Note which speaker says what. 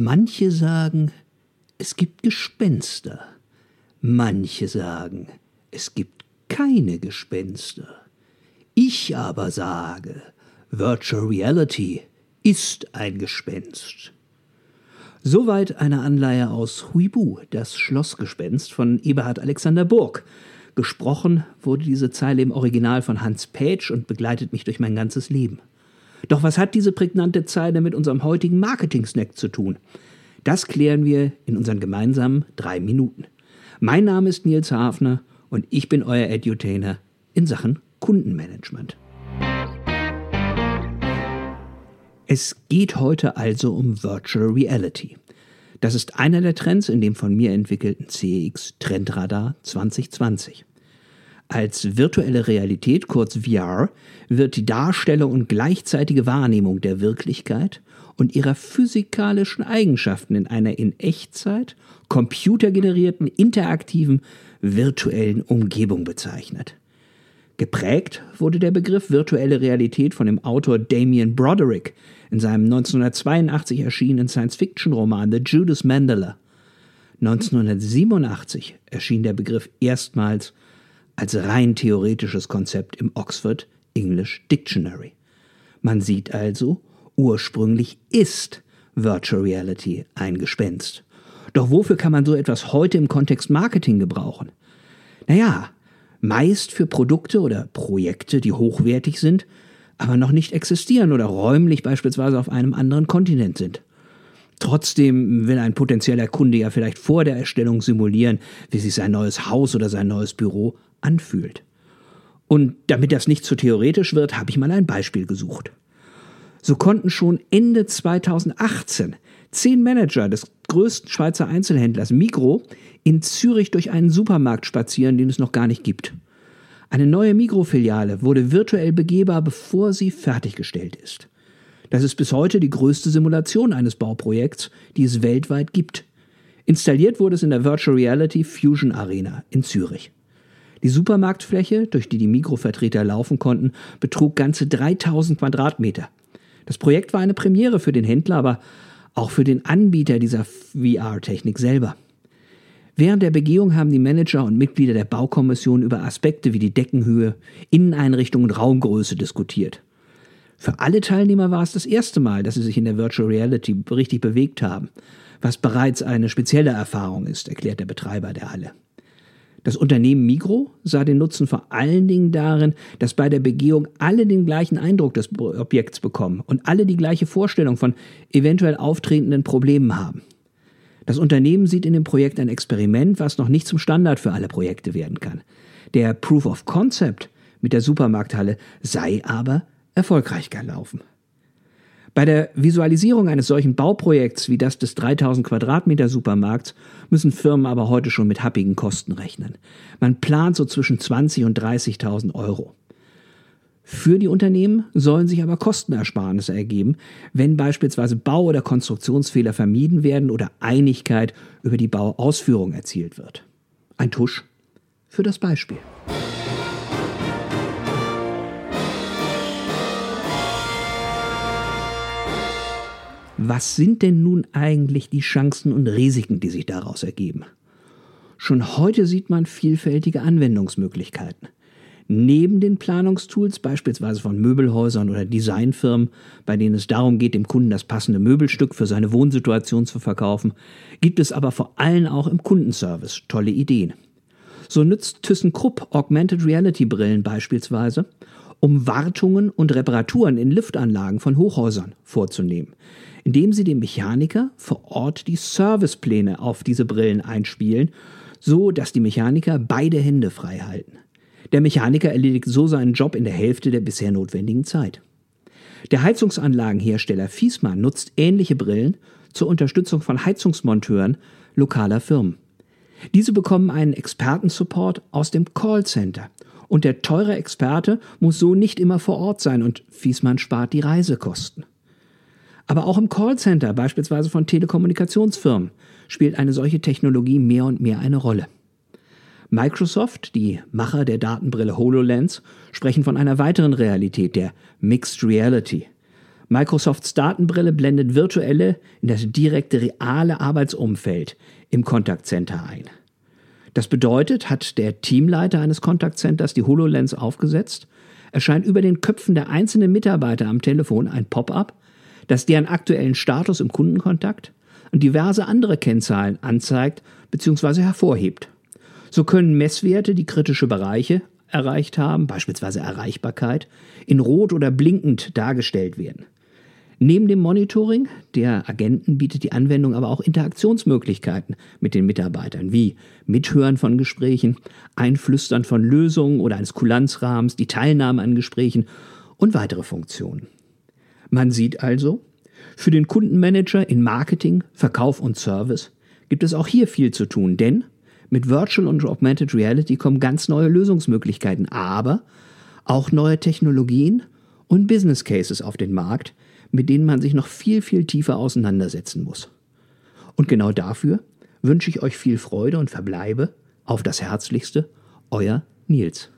Speaker 1: Manche sagen, es gibt Gespenster. Manche sagen, es gibt keine Gespenster. Ich aber sage, Virtual Reality ist ein Gespenst. Soweit eine Anleihe aus Huibu, das Schlossgespenst von Eberhard Alexander Burg. Gesprochen wurde diese Zeile im Original von Hans Page und begleitet mich durch mein ganzes Leben. Doch was hat diese prägnante Zeile mit unserem heutigen Marketing-Snack zu tun? Das klären wir in unseren gemeinsamen drei Minuten. Mein Name ist Nils Hafner und ich bin euer Edutainer in Sachen Kundenmanagement. Es geht heute also um Virtual Reality. Das ist einer der Trends in dem von mir entwickelten CX Trendradar 2020. Als virtuelle Realität, kurz VR, wird die Darstellung und gleichzeitige Wahrnehmung der Wirklichkeit und ihrer physikalischen Eigenschaften in einer in Echtzeit computergenerierten, interaktiven, virtuellen Umgebung bezeichnet. Geprägt wurde der Begriff virtuelle Realität von dem Autor Damien Broderick in seinem 1982 erschienenen Science-Fiction-Roman The Judas Mandela. 1987 erschien der Begriff erstmals als rein theoretisches Konzept im Oxford English Dictionary. Man sieht also, ursprünglich ist Virtual Reality ein Gespenst. Doch wofür kann man so etwas heute im Kontext Marketing gebrauchen? Naja, meist für Produkte oder Projekte, die hochwertig sind, aber noch nicht existieren oder räumlich beispielsweise auf einem anderen Kontinent sind. Trotzdem will ein potenzieller Kunde ja vielleicht vor der Erstellung simulieren, wie sich sein neues Haus oder sein neues Büro anfühlt. Und damit das nicht zu theoretisch wird, habe ich mal ein Beispiel gesucht. So konnten schon Ende 2018 zehn Manager des größten Schweizer Einzelhändlers Migro in Zürich durch einen Supermarkt spazieren, den es noch gar nicht gibt. Eine neue Migro-Filiale wurde virtuell begehbar, bevor sie fertiggestellt ist. Das ist bis heute die größte Simulation eines Bauprojekts, die es weltweit gibt. Installiert wurde es in der Virtual Reality Fusion Arena in Zürich. Die Supermarktfläche, durch die die Mikrovertreter laufen konnten, betrug ganze 3000 Quadratmeter. Das Projekt war eine Premiere für den Händler, aber auch für den Anbieter dieser VR-Technik selber. Während der Begehung haben die Manager und Mitglieder der Baukommission über Aspekte wie die Deckenhöhe, Inneneinrichtung und Raumgröße diskutiert. Für alle Teilnehmer war es das erste Mal, dass sie sich in der Virtual Reality richtig bewegt haben, was bereits eine spezielle Erfahrung ist, erklärt der Betreiber der Halle. Das Unternehmen Migro sah den Nutzen vor allen Dingen darin, dass bei der Begehung alle den gleichen Eindruck des Objekts bekommen und alle die gleiche Vorstellung von eventuell auftretenden Problemen haben. Das Unternehmen sieht in dem Projekt ein Experiment, was noch nicht zum Standard für alle Projekte werden kann. Der Proof of Concept mit der Supermarkthalle sei aber erfolgreich gelaufen. Bei der Visualisierung eines solchen Bauprojekts wie das des 3000 Quadratmeter Supermarkts müssen Firmen aber heute schon mit happigen Kosten rechnen. Man plant so zwischen 20 und 30.000 Euro. Für die Unternehmen sollen sich aber Kostenersparnisse ergeben, wenn beispielsweise Bau- oder Konstruktionsfehler vermieden werden oder Einigkeit über die Bauausführung erzielt wird. Ein Tusch für das Beispiel. Was sind denn nun eigentlich die Chancen und Risiken, die sich daraus ergeben? Schon heute sieht man vielfältige Anwendungsmöglichkeiten. Neben den Planungstools, beispielsweise von Möbelhäusern oder Designfirmen, bei denen es darum geht, dem Kunden das passende Möbelstück für seine Wohnsituation zu verkaufen, gibt es aber vor allem auch im Kundenservice tolle Ideen. So nützt ThyssenKrupp Augmented Reality Brillen beispielsweise, um Wartungen und Reparaturen in Liftanlagen von Hochhäusern vorzunehmen indem sie dem Mechaniker vor Ort die Servicepläne auf diese Brillen einspielen, so dass die Mechaniker beide Hände frei halten. Der Mechaniker erledigt so seinen Job in der Hälfte der bisher notwendigen Zeit. Der Heizungsanlagenhersteller Fiesmann nutzt ähnliche Brillen zur Unterstützung von Heizungsmonteuren lokaler Firmen. Diese bekommen einen Expertensupport aus dem Callcenter und der teure Experte muss so nicht immer vor Ort sein und Fiesmann spart die Reisekosten. Aber auch im Callcenter, beispielsweise von Telekommunikationsfirmen, spielt eine solche Technologie mehr und mehr eine Rolle. Microsoft, die Macher der Datenbrille HoloLens, sprechen von einer weiteren Realität, der Mixed Reality. Microsofts Datenbrille blendet virtuelle in das direkte reale Arbeitsumfeld im Contact Center ein. Das bedeutet, hat der Teamleiter eines Contact Centers die HoloLens aufgesetzt, erscheint über den Köpfen der einzelnen Mitarbeiter am Telefon ein Pop-up, das deren aktuellen Status im Kundenkontakt und diverse andere Kennzahlen anzeigt bzw. hervorhebt. So können Messwerte, die kritische Bereiche erreicht haben, beispielsweise Erreichbarkeit, in rot oder blinkend dargestellt werden. Neben dem Monitoring der Agenten bietet die Anwendung aber auch Interaktionsmöglichkeiten mit den Mitarbeitern, wie Mithören von Gesprächen, Einflüstern von Lösungen oder eines Kulanzrahmens, die Teilnahme an Gesprächen und weitere Funktionen. Man sieht also, für den Kundenmanager in Marketing, Verkauf und Service gibt es auch hier viel zu tun, denn mit Virtual und Augmented Reality kommen ganz neue Lösungsmöglichkeiten, aber auch neue Technologien und Business Cases auf den Markt, mit denen man sich noch viel, viel tiefer auseinandersetzen muss. Und genau dafür wünsche ich euch viel Freude und verbleibe auf das Herzlichste, euer Nils.